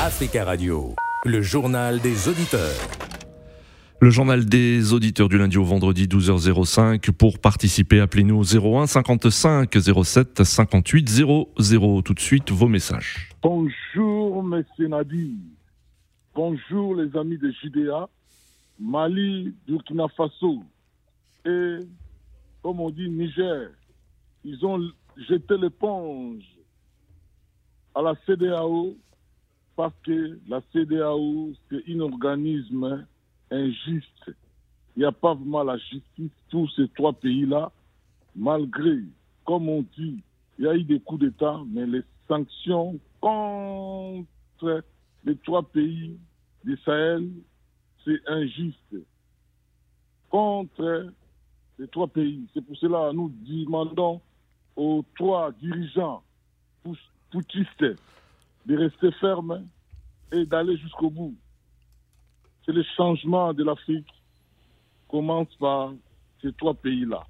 Africa Radio, le journal des auditeurs. Le journal des auditeurs du lundi au vendredi 12h05. Pour participer, appelez-nous au 01 55 07 58 00. Tout de suite, vos messages. Bonjour, messieurs Nadi. Bonjour, les amis de JDA, Mali, Burkina Faso et, comme on dit, Niger. Ils ont jeté l'éponge à la CDAO parce que la CDAO, c'est un organisme injuste. Il n'y a pas vraiment la justice pour ces trois pays-là, malgré, comme on dit, il y a eu des coups d'État, mais les sanctions contre les trois pays du Sahel, c'est injuste. Contre les trois pays. C'est pour cela que nous demandons aux trois dirigeants poutistes de rester fermes et d'aller jusqu'au bout c'est le changement de l'Afrique commence par ces trois pays-là.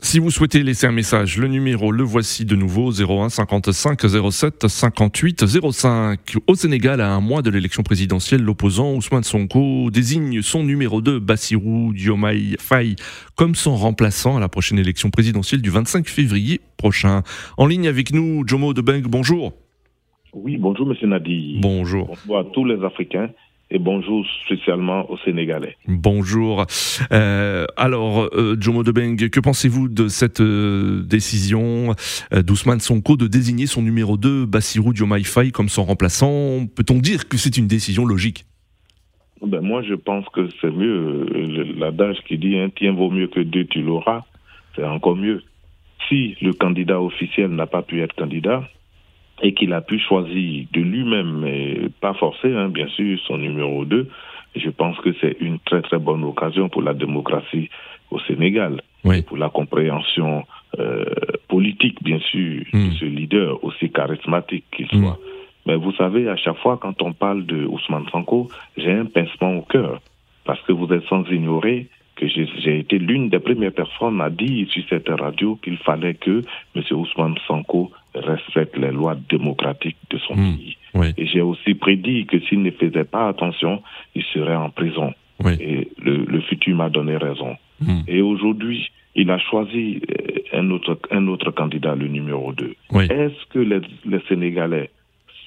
Si vous souhaitez laisser un message, le numéro, le voici de nouveau, 01 55 07 58 05. Au Sénégal, à un mois de l'élection présidentielle, l'opposant Ousmane Sonko désigne son numéro 2, Bassirou Diomaye Faye, comme son remplaçant à la prochaine élection présidentielle du 25 février prochain. En ligne avec nous, Jomo Debeng, bonjour. Oui, bonjour Monsieur Nadi. Bonjour. Bonjour à tous les Africains et bonjour spécialement aux Sénégalais. Bonjour. Euh, alors, euh, Jomo Debeng, que pensez-vous de cette euh, décision? d'Ousmane Sonko de désigner son numéro 2, Bassirou Diomaye Faye, comme son remplaçant Peut-on dire que c'est une décision logique? Ben Moi, je pense que c'est mieux. L'adage qui dit un tien vaut mieux que deux, tu l'auras, c'est encore mieux. Si le candidat officiel n'a pas pu être candidat, et qu'il a pu choisir de lui-même, pas forcé, hein, bien sûr, son numéro 2. Je pense que c'est une très très bonne occasion pour la démocratie au Sénégal, oui. pour la compréhension euh, politique, bien sûr, de ce leader aussi charismatique qu'il soit. Mm. Mais vous savez, à chaque fois quand on parle de Ousmane Sanko, j'ai un pincement au cœur, parce que vous êtes sans ignorer que j'ai été l'une des premières personnes à dire sur cette radio qu'il fallait que M. Ousmane Sanko respecte les lois démocratiques de son mmh, pays. Oui. Et j'ai aussi prédit que s'il ne faisait pas attention, il serait en prison. Oui. Et le, le futur m'a donné raison. Mmh. Et aujourd'hui, il a choisi un autre, un autre candidat, le numéro 2. Oui. Est-ce que les, les Sénégalais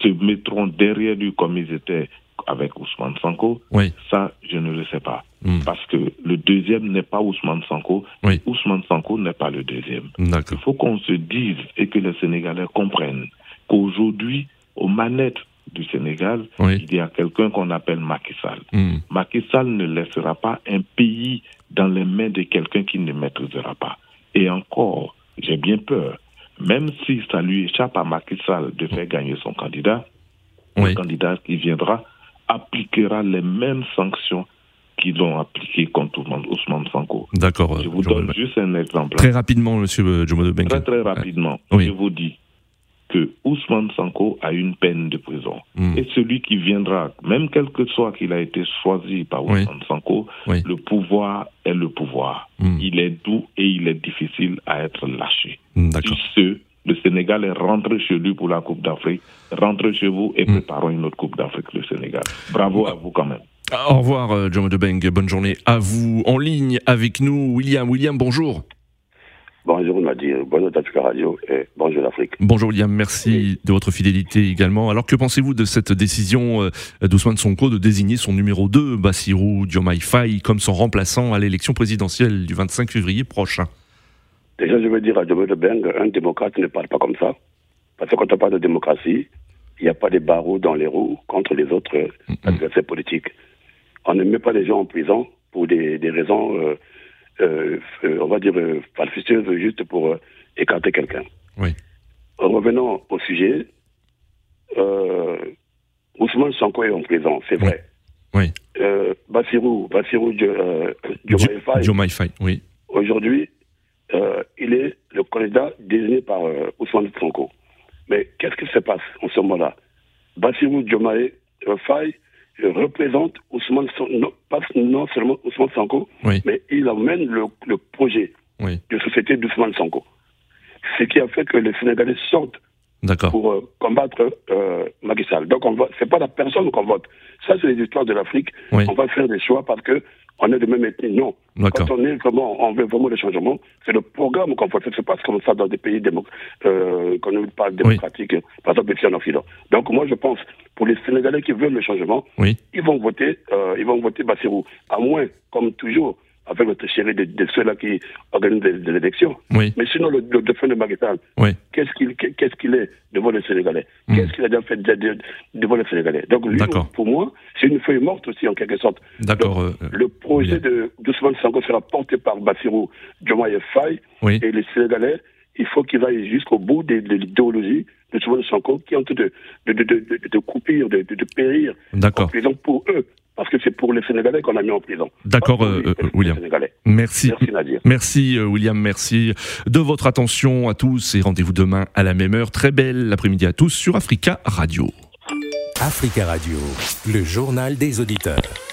se mettront derrière lui comme ils étaient avec Ousmane Sanko, oui. ça, je ne le sais pas. Mm. Parce que le deuxième n'est pas Ousmane Sanko, oui. Ousmane Sanko n'est pas le deuxième. Il faut qu'on se dise et que les Sénégalais comprennent qu'aujourd'hui, aux manettes du Sénégal, oui. il y a quelqu'un qu'on appelle Macky Sall. Mm. Macky Sall ne laissera pas un pays dans les mains de quelqu'un qui ne maîtrisera pas. Et encore, j'ai bien peur, même si ça lui échappe à Macky Sall de faire gagner son candidat, oui. le candidat qui viendra appliquera les mêmes sanctions qu'ils ont appliquées contre Ousmane Sanko. D'accord. Je vous donne juste un exemple. Très rapidement, monsieur Jomo de Très, très rapidement. Oui. Je vous dis que Ousmane Sanko a une peine de prison. Mm. Et celui qui viendra, même quel que soit qu'il a été choisi par Oui. Ousmane Sanko, Oui. le pouvoir est le pouvoir. Mm. Il est doux et il est difficile à être lâché. D'accord. Si le Sénégal est rentré chez lui pour la Coupe d'Afrique, rentrez chez vous et Mm. préparons une autre Coupe d'Afrique, le Sénégal. Bravo à vous quand même. Au revoir, euh, Jomo Debeng. Bonne journée à vous. En ligne avec nous, William. William, bonjour. Bonjour, on m'a dit bonjour d'Africa Radio et bonjour l'Afrique. Bonjour William, merci de votre fidélité également. Alors que pensez-vous de cette décision euh, d'Ousmane Sonko de désigner son numéro 2, Bassirou Diomaye Faye, comme son remplaçant à l'élection présidentielle du 25 février prochain? Déjà, je veux dire à Jomo de Beng, un démocrate ne parle pas comme ça. Parce que quand on parle de démocratie, il n'y a pas de barreaux dans les roues contre les autres euh, adversaires politiques. On ne met pas les gens en prison pour des, des raisons, euh, euh, on va dire, falsifieuses, juste pour euh, écarter quelqu'un. Oui. Revenons au sujet. Ousmane Sanko est en prison, c'est vrai. Oui. Bassirou, Bassirou Diomaye Faye, oui. aujourd'hui, il est le candidat désigné par euh, Ousmane Sonko. Mais qu'est-ce qui se passe en ce moment-là? Bassirou Diomaye Faye représente Ousmane Sonko, non, pas non seulement Ousmane Sonko, Oui. mais il emmène le, le projet Oui. de société d'Ousmane Sonko. Ce qui a fait que les Sénégalais sortent pour euh, combattre euh, Macky Sall. Donc, on c'est pas la personne qu'on vote. Ça, c'est les histoires de l'Afrique. On va faire des choix parce que on est de même ethnie. Non. Quand on est vraiment, on veut vraiment le changement, c'est le programme qu'on vote. C'est pas comme ça dans des pays euh, qu'on ne pas démocratiques, par exemple ici en Occident. Donc, moi, je pense, pour les Sénégalais qui veulent le changement, ils vont voter, euh, ils vont voter Bassirou. À moins, comme toujours, avec notre chéri de, ceux-là qui organisent des, élections. Mais sinon, le, le défunt de Maguetal, qu'est-ce qu'il qu'est-ce qu'il est devant les Sénégalais? Hmm. Qu'est-ce qu'il a déjà fait devant les Sénégalais? Donc, lui, pour moi, c'est une feuille morte aussi, en quelque sorte. D'accord. Euh, le projet de d'Ousmane Sango sera porté par Bassirou Diomaye Faye et les Sénégalais, il faut qu'ils aillent jusqu'au bout de, l'idéologie de Ousmane Sango qui est en train de, de, de, de, de couper, de, de, périr en prison pour eux parce que c'est pour les Sénégalais qu'on a mis en prison. D'accord, euh, euh, William. Merci. Merci, Nadir. Merci, euh, William. Merci de votre attention à tous et rendez-vous demain à la même heure. Très belle après-midi à tous sur Africa Radio. Africa Radio, le journal des auditeurs.